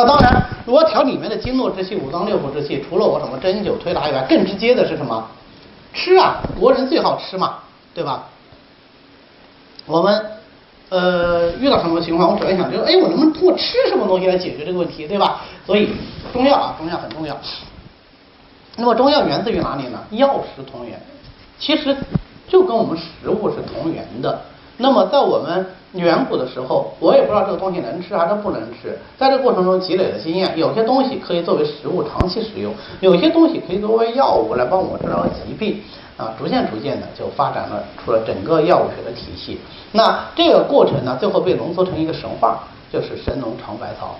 那当然，如果调里面的经络之气、五脏六腑之气，除了我什么针灸推拿以外，更直接的是什么？吃啊，国人最好吃嘛，对吧？我们呃遇到什么情况，我首先想就是，哎，我能不能通过吃什么东西来解决这个问题，对吧？所以中药啊，中药很重要。那么中药源自于哪里呢？药食同源，其实就跟我们食物是同源的。那么在我们远古的时候，我也不知道这个东西能吃还是不能吃，在这个过程中积累的经验，有些东西可以作为食物长期食用，有些东西可以作为药物来帮我治疗疾病，啊，逐渐逐渐的就发展了出了整个药物学的体系。那这个过程呢，最后被浓缩成一个神话，就是神农尝百草。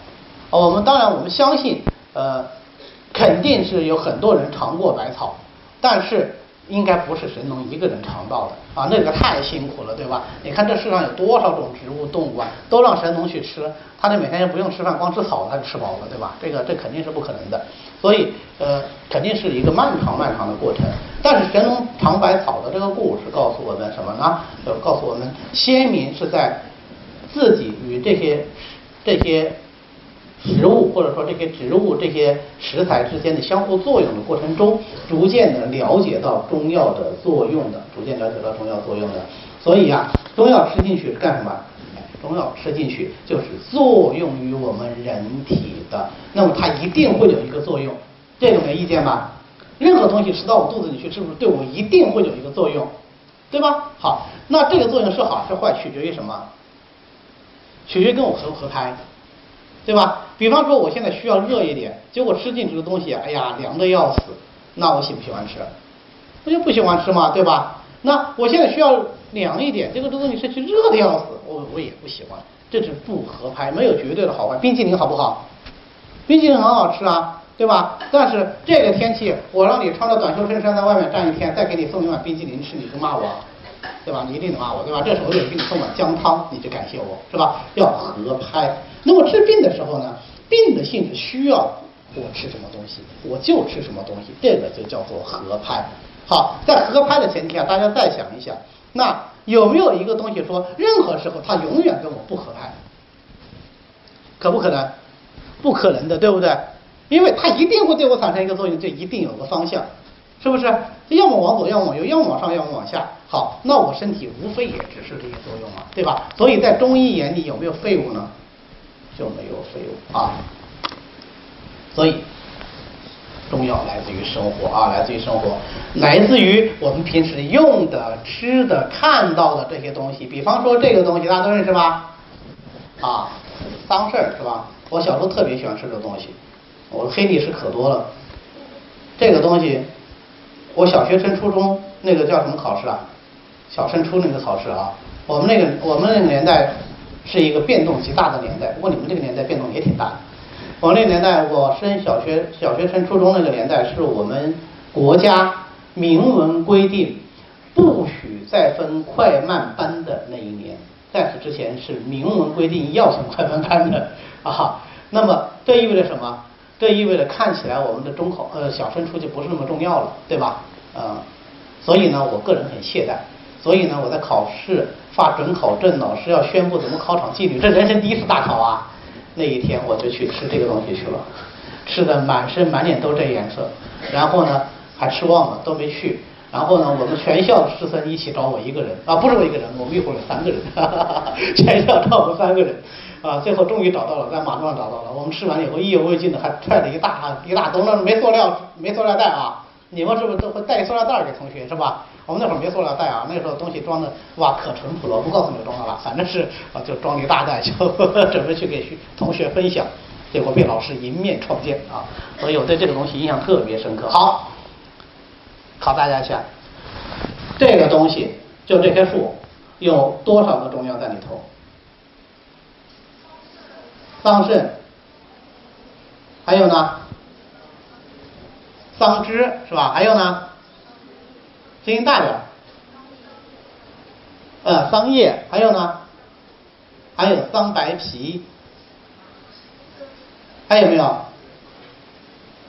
我们当然我们相信，呃，肯定是有很多人尝过百草，但是。应该不是神农一个人尝到的啊，那个太辛苦了，对吧？你看这世上有多少种植物、动物啊，都让神农去吃，他这每天就不用吃饭，光吃草他就吃饱了，对吧？这个这肯定是不可能的，所以呃，肯定是一个漫长漫长的过程。但是神农尝百草的这个故事告诉我们什么呢？就告诉我们，先民是在自己与这些这些。食物或者说这些植物、这些食材之间的相互作用的过程中，逐渐的了解到中药的作用的，逐渐了解到中药作用的。所以啊，中药吃进去是干什么？中药吃进去就是作用于我们人体的，那么它一定会有一个作用，这个没意见吧？任何东西吃到我肚子里去，是不是对我一定会有一个作用？对吧？好，那这个作用是好是坏，取决于什么？取决于跟我合不合拍。对吧？比方说，我现在需要热一点，结果吃进去的东西，哎呀，凉的要死，那我喜不喜欢吃？我就不喜欢吃嘛，对吧？那我现在需要凉一点，结果这东西吃去热的要死，我我也不喜欢，这是不合拍，没有绝对的好坏。冰淇淋好不好？冰淇淋很好吃啊，对吧？但是这个天气，我让你穿着短袖衬衫在外面站一天，再给你送一碗冰淇淋吃，你就骂我，对吧？你一定得骂我，对吧？这时候我就给你送碗姜汤，你就感谢我，是吧？要合拍。那么治病的时候呢，病的性质需要我吃什么东西，我就吃什么东西，这个就叫做合拍。好，在合拍的前提下，大家再想一想，那有没有一个东西说，任何时候它永远跟我不合拍？可不可能？不可能的，对不对？因为它一定会对我产生一个作用，就一定有个方向，是不是？要么往左，要么往右，要么往上，要么往下。好，那我身体无非也只是这些作用嘛，对吧？所以在中医眼里有没有废物呢？就没有废物啊，所以中药来自于生活啊，来自于生活，来自于我们平时用的、吃的、看到的这些东西。比方说这个东西，大家都认识吧？啊，桑葚是吧？我小时候特别喜欢吃这东西，我的黑历史可多了。这个东西，我小学升初中那个叫什么考试啊？小升初那个考试啊，我们那个我们那个年代。是一个变动极大的年代，不过你们这个年代变动也挺大的。我那个年代，我升小学、小学升初中那个年代，是我们国家明文规定不许再分快慢班的那一年。在此之前是明文规定要分快慢班的啊。那么这意味着什么？这意味着看起来我们的中考呃小升初就不是那么重要了，对吧？啊，所以呢，我个人很懈怠。所以呢，我在考试发准考证，老师要宣布怎么考场纪律，这人生第一次大考啊！那一天我就去吃这个东西去了，吃的满身满脸都这颜色，然后呢还吃忘了都没去，然后呢我们全校师生一起找我一个人啊，不是我一个人，我们一伙有三个人，哈哈哈全校找我们三个人啊，最后终于找到了，在马路上找到了，我们吃完以后意犹未尽的还揣了一大一大兜，那没塑料没塑料袋啊，你们是不是都会带塑料袋给同学是吧？我们那会儿没塑料袋啊，那时候东西装的哇可淳朴了，我不告诉你装的了，反正是啊就装了一大袋，就 准备去给学同学分享，结果被老师迎面撞见啊，所以我对这个东西印象特别深刻。好，考大家一下，这个东西就这棵树有多少个中药在里头？桑葚，还有呢？桑枝是吧？还有呢？声音大点呃，桑叶，还有呢？还有桑白皮，还有没有？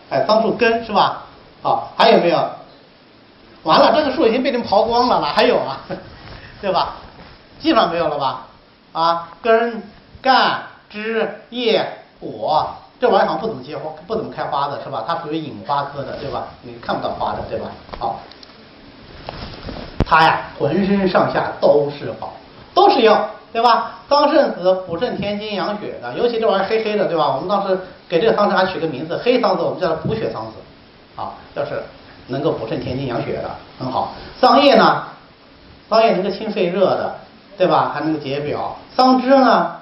哎，桑树根是吧？好，还有没有？完了，这个树已经被你刨光了，哪还有啊？对吧？基本上没有了吧？啊，根、干、枝、叶、果，这玩意儿好像不怎么结花，不怎么开花的是吧？它属于隐花科的，对吧？你看不到花的，对吧？好，它呀，浑身上下都是宝，都是药，对吧？桑葚子补肾填精养血的，尤其这玩意儿黑黑的，对吧？我们当时给这个桑葚还取个名字，黑桑子，我们叫它补血桑子，啊，就是能够补肾填精养血的，很好。桑叶呢，桑叶能够清肺热的，对吧？还能够解表。桑枝呢，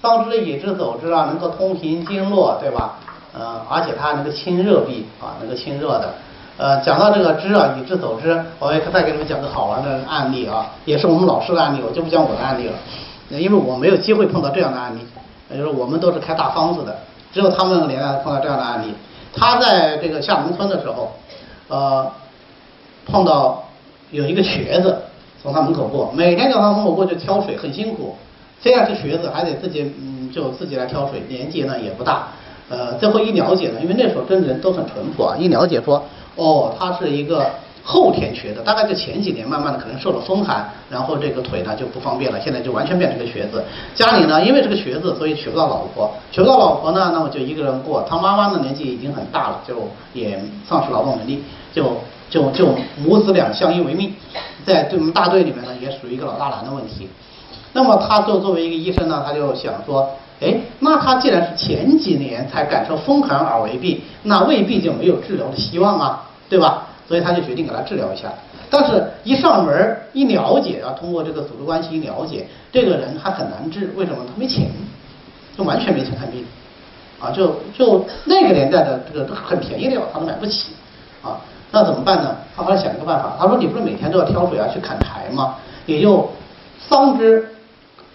桑枝以之走之啊，能够通行经络，对吧？呃，而且它能够清热痹啊，能够清热的。呃，讲到这个知啊，以知走之，我也再给你们讲个好玩的案例啊，也是我们老师的案例，我就不讲我的案例了，因为我没有机会碰到这样的案例，也就是我们都是开大方子的，只有他们那个年代碰到这样的案例。他在这个下农村的时候，呃，碰到有一个瘸子从他门口过，每天叫他门口过去挑水，很辛苦。虽然是瘸子，还得自己嗯，就自己来挑水，年纪呢也不大。呃，最后一了解呢，因为那时候真人都很淳朴啊，一了解说。哦，他是一个后天瘸的，大概就前几年慢慢的可能受了风寒，然后这个腿呢就不方便了，现在就完全变成个瘸子。家里呢因为这个瘸子，所以娶不到老婆，娶不到老婆呢，那么就一个人过。他妈妈呢年纪已经很大了，就也丧失劳动能力，就就就母子俩相依为命，在对我们大队里面呢也属于一个老大难的问题。那么他就作为一个医生呢，他就想说，哎，那他既然是前几年才感受风寒而为病，那未必就没有治疗的希望啊。对吧？所以他就决定给他治疗一下。但是，一上门一了解啊，通过这个组织关系一了解，这个人还很难治。为什么？他没钱，就完全没钱看病啊！就就那个年代的这个很便宜的药，他都买不起啊。那怎么办呢？他后来想一个办法，他说：“你不是每天都要挑水啊，去砍柴吗？也就桑枝，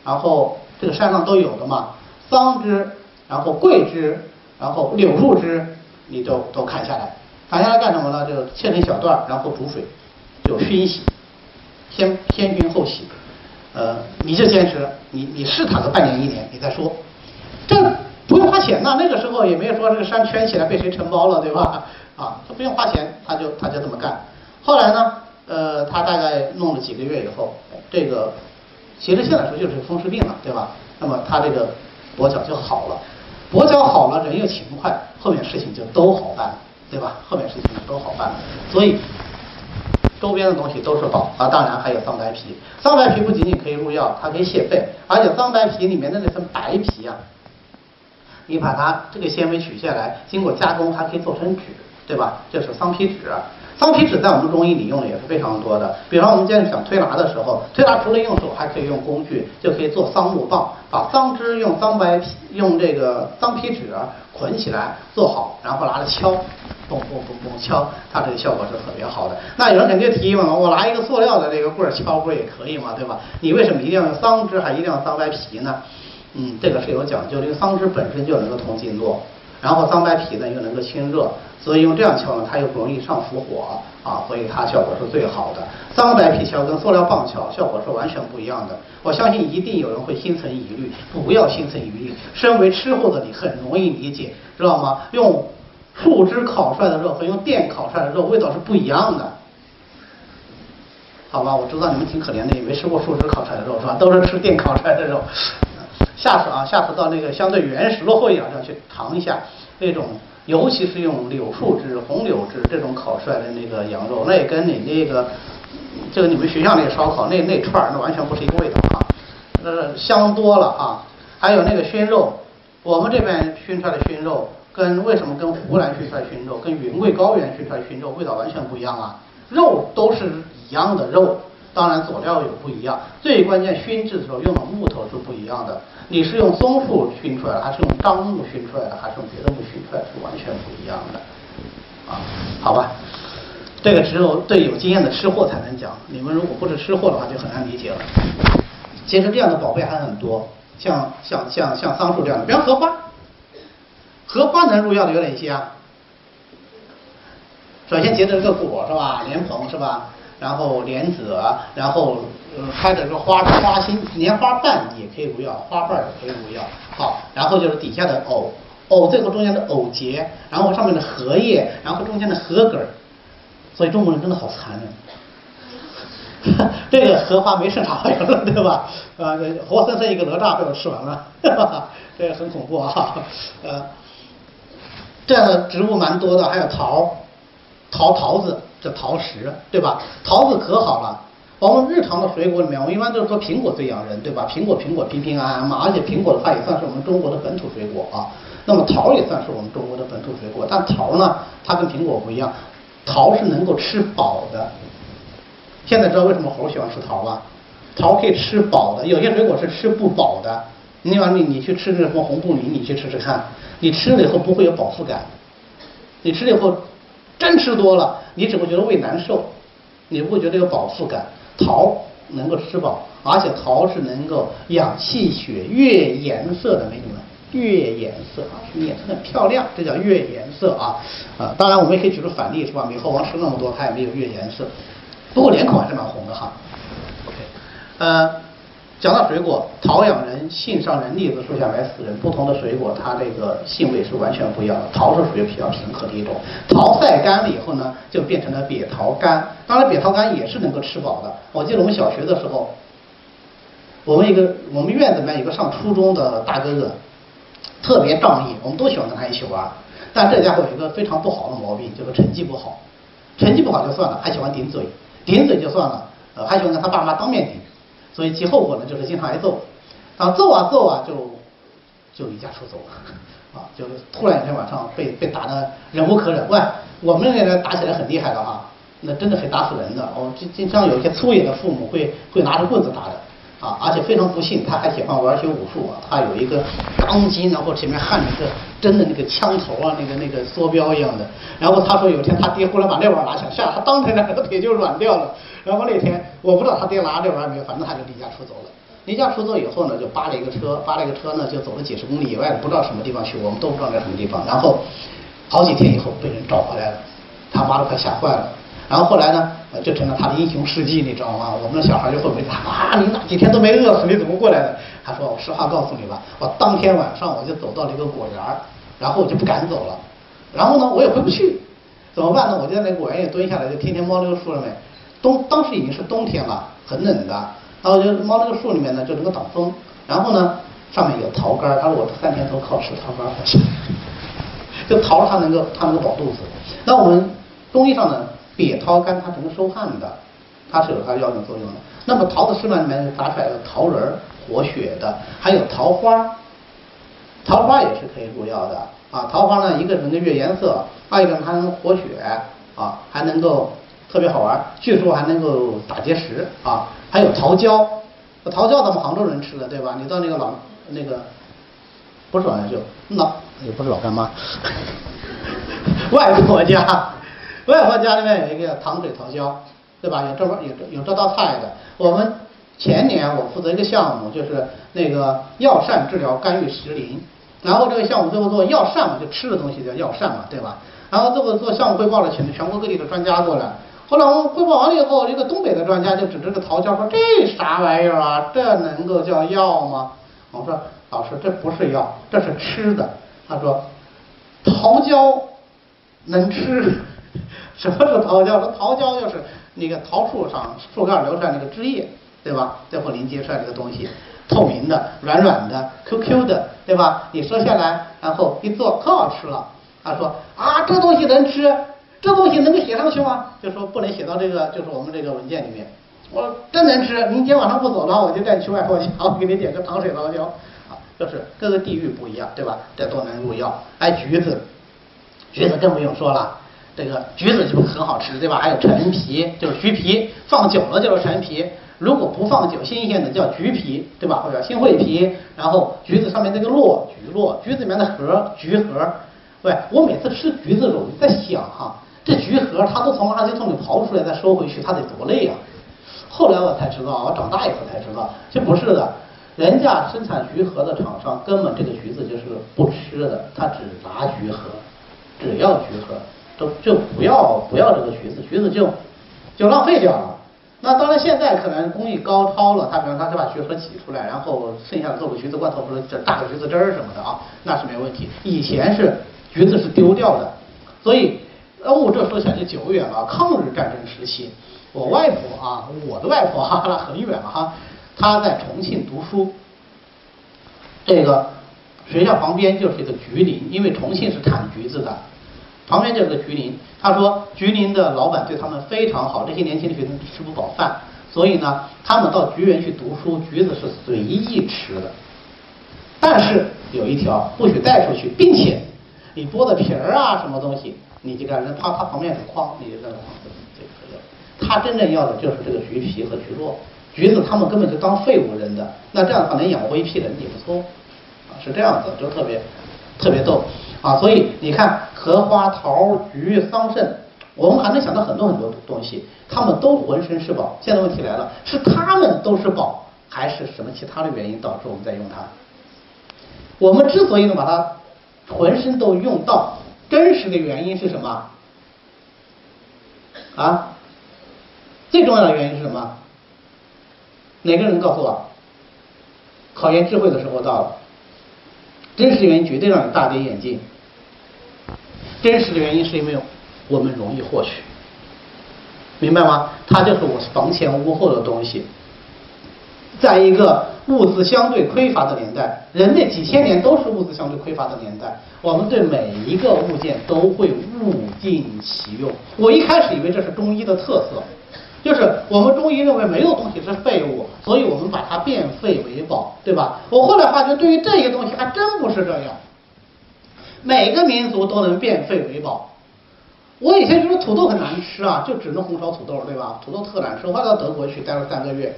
然后这个山上都有的嘛，桑枝，然后桂枝，然后柳树枝，你都都砍下来。”砍下来干什么呢？就切成小段，然后煮水，就熏洗，先先熏后洗。呃，你就坚持，你你试它个半年一年，你再说。这不用花钱呐，那个时候也没有说这个山圈起来被谁承包了，对吧？啊，他不用花钱，他就他就这么干。后来呢，呃，他大概弄了几个月以后，这个其实现在说就是风湿病了，对吧？那么他这个跛脚就好了，跛脚好了，人又勤快，后面事情就都好办了。对吧？后面事情都好办，所以周边的东西都是宝啊。当然还有桑白皮，桑白皮不仅仅可以入药，它可以泻肺，而且桑白皮里面的那层白皮啊，你把它这个纤维取下来，经过加工还可以做成纸，对吧？这是桑皮纸。桑皮纸在我们中医里用的也是非常多的，比方我们今天想推拿的时候，推拿除了用手，还可以用工具，就可以做桑木棒，把桑枝用桑白皮用这个桑皮纸捆起来做好，然后拿着敲，嘣嘣嘣嘣敲，它这个效果是特别好的。那有人肯定提议了，我拿一个塑料的这个棍儿敲不也可以吗，对吧？你为什么一定要用桑枝，还一定要桑白皮呢？嗯，这个是有讲究这个桑枝本身就能够通经络。然后桑白皮呢又能够清热，所以用这样敲呢，它又不容易上浮火啊，所以它效果是最好的。桑白皮敲跟塑料棒敲效果是完全不一样的。我相信一定有人会心存疑虑，不要心存疑虑。身为吃货的你很容易理解，知道吗？用树枝烤出来的肉和用电烤出来的肉味道是不一样的。好吧，我知道你们挺可怜的，也没吃过树枝烤出来的肉是吧？都是吃电烤出来的肉。下次啊，下次到那个相对原始落后一点地方去尝一下那种，尤其是用柳树枝、红柳枝这种烤出来的那个羊肉，那也跟你那个，这个你们学校那个烧烤那那串儿那完全不是一个味道啊，那香多了啊。还有那个熏肉，我们这边熏出来的熏肉，跟为什么跟湖南熏出来熏肉、跟云贵高原熏出来熏肉味道完全不一样啊？肉都是一样的肉。当然佐料有不一样，最关键熏制的时候用的木头是不一样的。你是用松树熏出来的，还是用樟木熏出来的，还是用别的木熏出来的，是完全不一样的。啊，好吧，这个只有对有经验的吃货才能讲，你们如果不是吃货的话就很难理解了。其实这样的宝贝还很多，像像像像桑树这样的，比方荷花，荷花能入药的有哪些啊？首先结的这个果是吧？莲蓬是吧？然后莲子，然后呃开的这个花花心，莲花瓣也可以入药，花瓣也可以入药。好，然后就是底下的藕，藕最后中间的藕节，然后上面的荷叶，然后中间的荷梗儿。所以中国人真的好残忍，这个荷花没剩啥玩意儿了，对吧？啊，活生生一个哪吒被我吃完了，这个很恐怖啊。呃，这样的植物蛮多的，还有桃，桃桃子，这桃实，对吧？桃子可好了。我们日常的水果里面，我们一般都是说苹果最养人，对吧？苹果苹果平平安安嘛，而且苹果的话也算是我们中国的本土水果啊。那么桃也算是我们中国的本土水果，但桃呢，它跟苹果不一样，桃是能够吃饱的。现在知道为什么猴喜欢吃桃吧？桃可以吃饱的，有些水果是吃不饱的。你把你你去吃那什么红布林，你去吃吃看，你吃了以后不会有饱腹感，你吃了以后真吃多了，你只会觉得胃难受，你不会觉得有饱腹感。桃能够吃饱，而且桃是能够养气血、悦颜色的美女们，悦颜色啊，颜色很漂亮，这叫悦颜色啊啊。当然我们也可以举出反例是吧？美猴王吃那么多，它也没有悦颜色，不过脸孔还是蛮红的哈。OK，呃。讲到水果，桃养人，杏上人，栗子树下埋死人。不同的水果，它这个性味是完全不一样的。桃是属于比较平和的一种，桃晒干了以后呢，就变成了瘪桃干。当然，瘪桃干也是能够吃饱的。我记得我们小学的时候，我们一个我们院子里面有个上初中的大哥哥，特别仗义，我们都喜欢跟他一起玩。但这家伙有一个非常不好的毛病，就是成绩不好。成绩不好就算了，还喜欢顶嘴，顶嘴就算了，呃，还喜欢跟他爸妈当面顶。所以其后果呢，就是经常挨揍，啊揍啊揍啊，就就离家出走了，啊，就突然一天晚上被被打的忍无可忍。喂，我们那边打起来很厉害的哈，那真的可以打死人的。哦，经经常有一些粗野的父母会会拿着棍子打的，啊，而且非常不幸，他还喜欢玩些武术啊，他有一个钢筋，然后前面焊着个真的那个枪头啊，那个那个梭镖一样的。然后他说有一天他爹忽然把那玩意拿起来，吓他当天两个腿就软掉了。然后那天我不知道他爹拿这玩意没有，反正他就离家出走了。离家出走以后呢，就扒了一个车，扒了一个车呢，就走了几十公里以外不知道什么地方去，我们都不知道在什么地方。然后好几天以后被人找回来了，他妈都快吓坏了。然后后来呢，就成了他的英雄事迹，你知道吗？我们的小孩就会问他啊，你哪几天都没饿死，你怎么过来的？他说我实话告诉你吧，我当天晚上我就走到了一个果园，然后我就不敢走了。然后呢，我也回不去，怎么办呢？我就在那果园里蹲下来，就天天猫那个树上面。冬当时已经是冬天了，很冷的，然后就猫那个树里面呢，就能够挡风。然后呢，上面有桃干他说我这三天都靠吃桃干活下来。就桃它能够它能够饱肚子。那我们中医上呢，瘪桃干它能够收汗的，它是有它药用作用的。那么桃子市面里面炸出来的桃仁儿活血的，还有桃花，桃花也是可以入药的啊。桃花呢，一个能够悦颜色，二一个它能活血啊，还能够。特别好玩，据说还能够打结石啊！还有桃胶，桃胶咱们杭州人吃的对吧？你到那个老那个不是老家就老也不是老干妈，外婆家，外婆家里面有一个糖水桃胶，对吧？有这么有有这道菜的。我们前年我负责一个项目，就是那个药膳治疗肝郁石林，然后这个项目最后做药膳嘛，就吃的东西叫药膳嘛，对吧？然后最后做项目汇报了，请全国各地的专家过来。后来我们汇报完了以后，这个东北的专家就指着这个桃胶说：“这啥玩意儿啊？这能够叫药吗？”我说：“老师，这不是药，这是吃的。”他说：“桃胶能吃？什么是桃胶？说桃胶就是那个桃树上树干流出来那个汁液，对吧？最后凝结出来这个东西，透明的、软软的、Q Q 的，对吧？你说下来，然后一做，可好吃了。”他说：“啊，这东西能吃？”这东西能够写上去吗？就说不能写到这个，就是我们这个文件里面。我真能吃，明天晚上不走了，我就带你去外婆家，我给你点个糖水桃胶。啊，就是各个地域不一样，对吧？这都能入药。哎，橘子，橘子更不用说了，这个橘子就很好吃，对吧？还有陈皮，就是橘皮，放久了就是陈皮。如果不放久，新鲜的叫橘皮，对吧？或者新会皮。然后橘子上面那个络，橘络，橘子里面的核，橘核。对，我每次吃橘子肉，在想哈。这橘核它都从垃圾桶里刨出来再收回去，它得多累啊！后来我才知道，我长大以后才知道，其实不是的，人家生产橘核的厂商根本这个橘子就是不吃的，他只拿橘核，只要橘核，都就不要不要这个橘子，橘子就就浪费掉了。那当然现在可能工艺高超了，他比方他是把橘核挤出来，然后剩下的做个橘子罐头或者榨个橘子汁儿什么的啊，那是没问题。以前是橘子是丢掉的，所以。哦，这说起来就久远了。抗日战争时期，我外婆啊，我的外婆哈，那 很远了哈。她在重庆读书，这个学校旁边就是一个橘林，因为重庆是产橘子的，旁边就是个橘林。他说橘林的老板对他们非常好，这些年轻的学生吃不饱饭，所以呢，他们到橘园去读书，橘子是随意吃的。但是有一条，不许带出去，并且你剥的皮儿啊，什么东西，你就看，他他旁边有个筐，你就扔筐子就可以了。他真正要的就是这个橘皮和橘络，橘子他们根本就当废物扔的。那这样的话能养活一批人也不错，啊，是这样子，就特别特别逗啊。所以你看，荷花、桃、橘、桑葚，我们还能想到很多很多东西，他们都浑身是宝。现在问题来了，是他们都是宝，还是什么其他的原因导致我们在用它？我们之所以能把它浑身都用到，真实的原因是什么？啊？最重要的原因是什么？哪个人告诉我？考验智慧的时候到了。真实原因绝对让你大跌眼镜。真实的原因是因为我们容易获取，明白吗？它就是我房前屋后的东西。在一个物资相对匮乏的年代，人类几千年都是物资相对匮乏的年代，我们对每一个物件都会物尽其用。我一开始以为这是中医的特色，就是我们中医认为没有东西是废物，所以我们把它变废为宝，对吧？我后来发觉，对于这些东西还真不是这样。每个民族都能变废为宝。我以前觉得土豆很难吃啊，就只能红烧土豆，对吧？土豆特难吃。我到德国去待了三个月。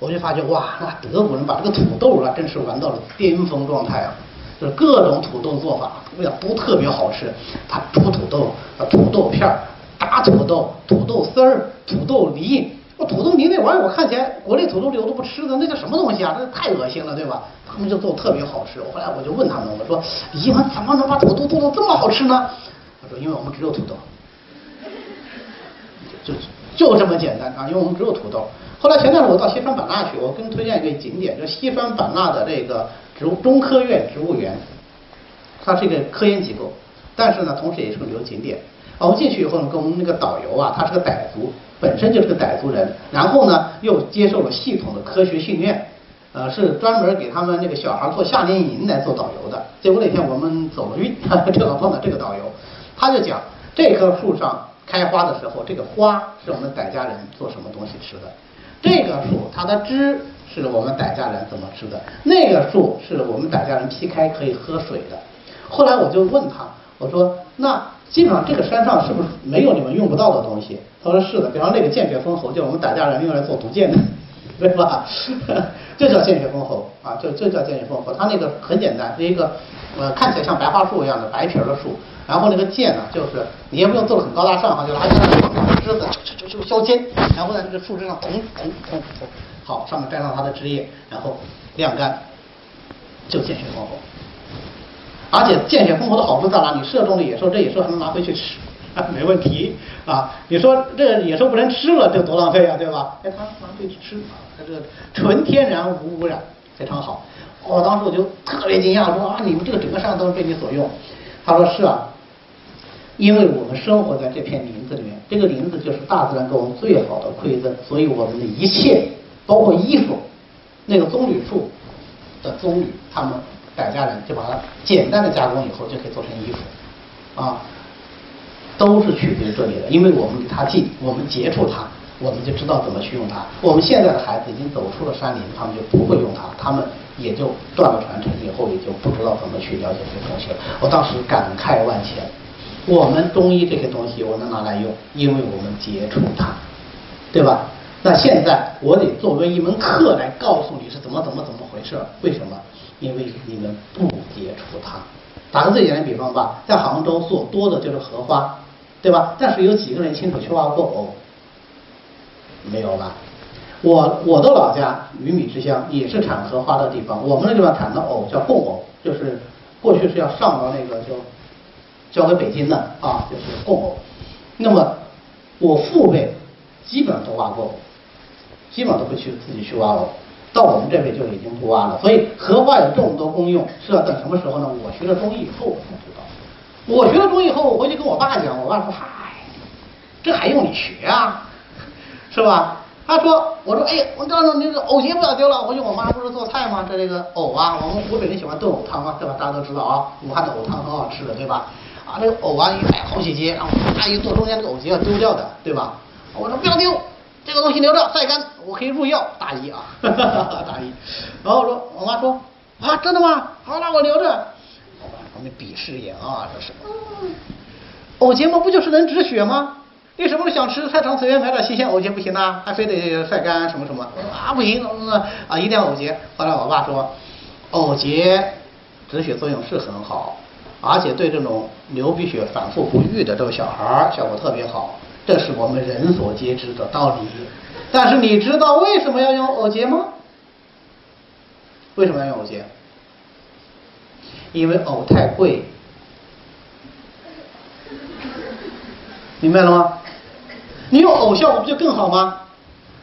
我就发觉哇，那德国人把这个土豆啊，真是玩到了巅峰状态啊！就是各种土豆做法，味道都特别好吃。他煮土豆，土豆片儿，打土豆，土豆丝儿，土豆泥。我土豆泥那玩意儿，我看起来国内土豆里我都不吃的，那叫什么东西啊？那太恶心了，对吧？他们就做特别好吃。后来我就问他们，我说你们怎么能把土豆做的这么好吃呢？他说因为我们只有土豆，就就这么简单啊，因为我们只有土豆。后来前段时间我到西双版纳去，我跟推荐一个景点，就西双版纳的这个植物中科院植物园，它是一个科研机构，但是呢，同时也是个旅游景点。我们进去以后呢，跟我们那个导游啊，他是个傣族，本身就是个傣族人，然后呢又接受了系统的科学训练，呃，是专门给他们那个小孩做夏令营来做导游的。结果那天我们走了运，正 好碰到这个导游，他就讲这棵树上开花的时候，这个花是我们傣家人做什么东西吃的。这个树它的枝是我们傣家人怎么吃的？那个树是我们傣家人劈开可以喝水的。后来我就问他，我说那基本上这个山上是不是没有你们用不到的东西？他说是的，比方那个剑蕨封喉，就我们傣家人用来做毒箭的，对吧？这叫见血封喉啊，这这叫见血封喉。它那个很简单，是一个呃看起来像白桦树一样的白皮儿的树。然后那个剑呢，就是你也不用做的很高大上哈，就拿枝子就就就削尖，然后在这个树枝上捅捅捅捅，好，上面沾上它的枝叶，然后晾干，就见血封喉。而且见血封喉的好处在哪？你射中了野兽，这野兽还能拿回去吃，啊 没问题啊。你说这野兽不能吃了，这多浪费啊，对吧？哎，它拿回去吃啊，它这纯天然无污染，非常好。我当时我就特别惊讶，说啊，你们这个整个山都是被你所用。他说是啊。因为我们生活在这片林子里面，这个林子就是大自然给我们最好的馈赠，所以我们的一切，包括衣服，那个棕榈树的棕榈，他们傣家人就把它简单的加工以后就可以做成衣服，啊，都是取决于这里的。因为我们离它近，我们接触它，我们就知道怎么去用它。我们现在的孩子已经走出了山林，他们就不会用它，他们也就断了传承，以后也就不知道怎么去了解这些东西了。我当时感慨万千。我们中医这些东西我能拿来用，因为我们接触它，对吧？那现在我得作为一门课来告诉你是怎么怎么怎么回事？为什么？因为你们不接触它。打个最简单比方吧，在杭州做多的就是荷花，对吧？但是有几个人亲手去挖过藕？没有吧？我我的老家鱼米之乡也是产荷花的地方，我们那地方产的藕叫贡藕，就是过去是要上到那个叫。交给北京的啊，就是贡藕。那么我父辈基本上都挖过藕，基本上都会去自己去挖藕。到我们这辈就已经不挖了。所以荷花有这么多功用，是要等什么时候呢？我学了中医以后我才知道。我学了中医以后，我回去跟我爸讲，我爸说：“嗨，这还用你学啊？是吧？”他说，我说，哎，我告诉你，那个藕节不要丢了。回去我妈不是做菜吗？这这个藕啊，我们湖北人喜欢炖藕汤啊，对吧？大家都知道啊，武汉的藕汤很好吃的，对吧？啊，这个藕啊，一买好几节，然后阿姨做中间这个藕节要丢掉的，对吧？我说不要丢，这个东西留着晒干，我可以入药。大姨啊，哈哈哈大姨。然后我说，我妈说，啊，真的吗？好，那我留着。我妈旁边鄙视眼啊，这是。藕节嘛，不就是能止血吗？为什么时候想吃菜场随便买点新鲜藕节不行呢？还非得晒干什么什么？啊，不行，啊，一定要藕节。后来我爸说，藕节止血作用是很好，而且对这种流鼻血反复不愈的这个小孩效果特别好，这是我们人所皆知的道理。但是你知道为什么要用藕节吗？为什么要用藕节？因为藕太贵。明白了吗？你用藕效果不就更好吗？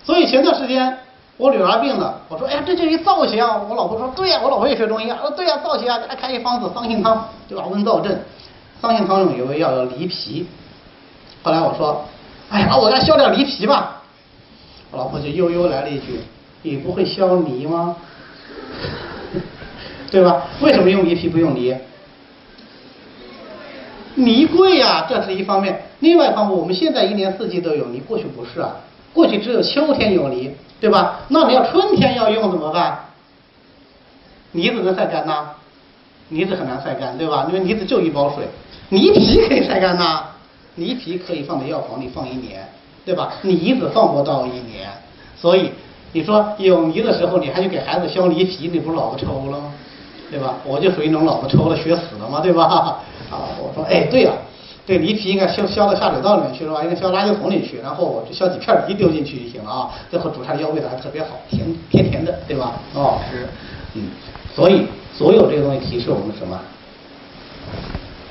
所以前段时间我女儿病了，我说哎呀这就一燥邪啊！我老婆说对呀，我老婆也学中医啊，说对呀燥邪啊，给她开一方子桑杏汤，对吧？温燥症。桑杏汤中有味药叫梨皮。后来我说，哎呀，我给她削点梨皮吧。我老婆就悠悠来了一句，你不会削梨吗？对吧？为什么用梨皮不用梨？梨贵呀，这是一方面。另外一方面，我们现在一年四季都有梨，过去不是啊，过去只有秋天有梨，对吧？那你要春天要用怎么办？梨子能晒干呐？梨子很难晒干，对吧？因为梨子就一包水，梨皮可以晒干呐。梨皮可以放在药房里放一年，对吧？梨子放不到一年，所以你说有梨的时候，你还去给孩子削梨皮，你不是老子抽了吗？对吧？我就属于那种老子抽了学死了嘛，对吧？啊，我说，哎，对呀，这梨皮应该削削到下水道里面去是吧？应该削垃圾桶里去，然后我就削几片梨丢进去就行了啊。最后煮出来药味道还特别好，甜甜甜的，对吧？很好吃，嗯。所以所有这个东西提示我们什么？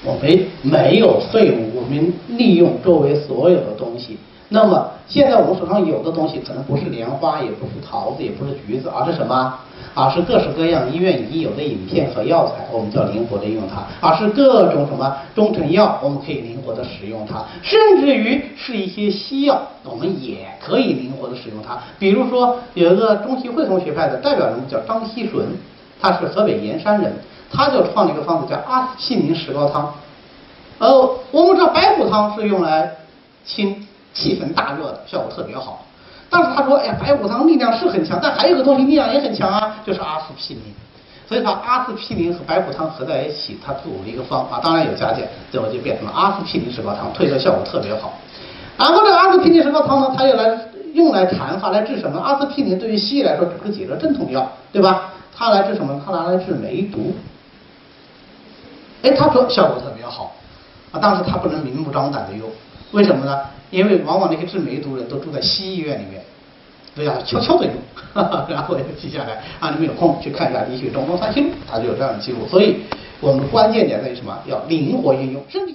我们没有废物，我们利用周围所有的东西。那么现在我们手上有的东西可能不是莲花，也不是桃子，也不是橘子，而是什么？而是各式各样医院已有的饮片和药材，我们就要灵活的用它；而是各种什么中成药，我们可以灵活的使用它；甚至于是一些西药，我们也可以灵活的使用它。比如说，有一个中西汇同学派的代表人物叫张锡纯，他是河北盐山人，他就创了一个方子叫阿司匹林石膏汤。呃，我们知道白虎汤是用来清。气分大热的效果特别好，但是他说，哎呀，白虎汤力量是很强，但还有个东西力量也很强啊，就是阿司匹林。所以把阿司匹林和白虎汤合在一起，他组了一个方啊，当然有加减，最后就变成了阿司匹林石膏汤，退热效果特别好。然后这个阿司匹林石膏汤呢，它又来用来谈话来治什么？阿司匹林对于西医来说只是解热镇痛药，对吧？它来治什么？它拿来治梅毒。哎，他说效果特别好啊，但是他不能明目张胆的用，为什么呢？因为往往那些治梅毒人都住在西医院里面，都要悄悄的用，然后就记下来，啊，你们有空去看一下《李学中东三期》，它就有这样的记录。所以我们关键点在于什么？要灵活运用，甚至。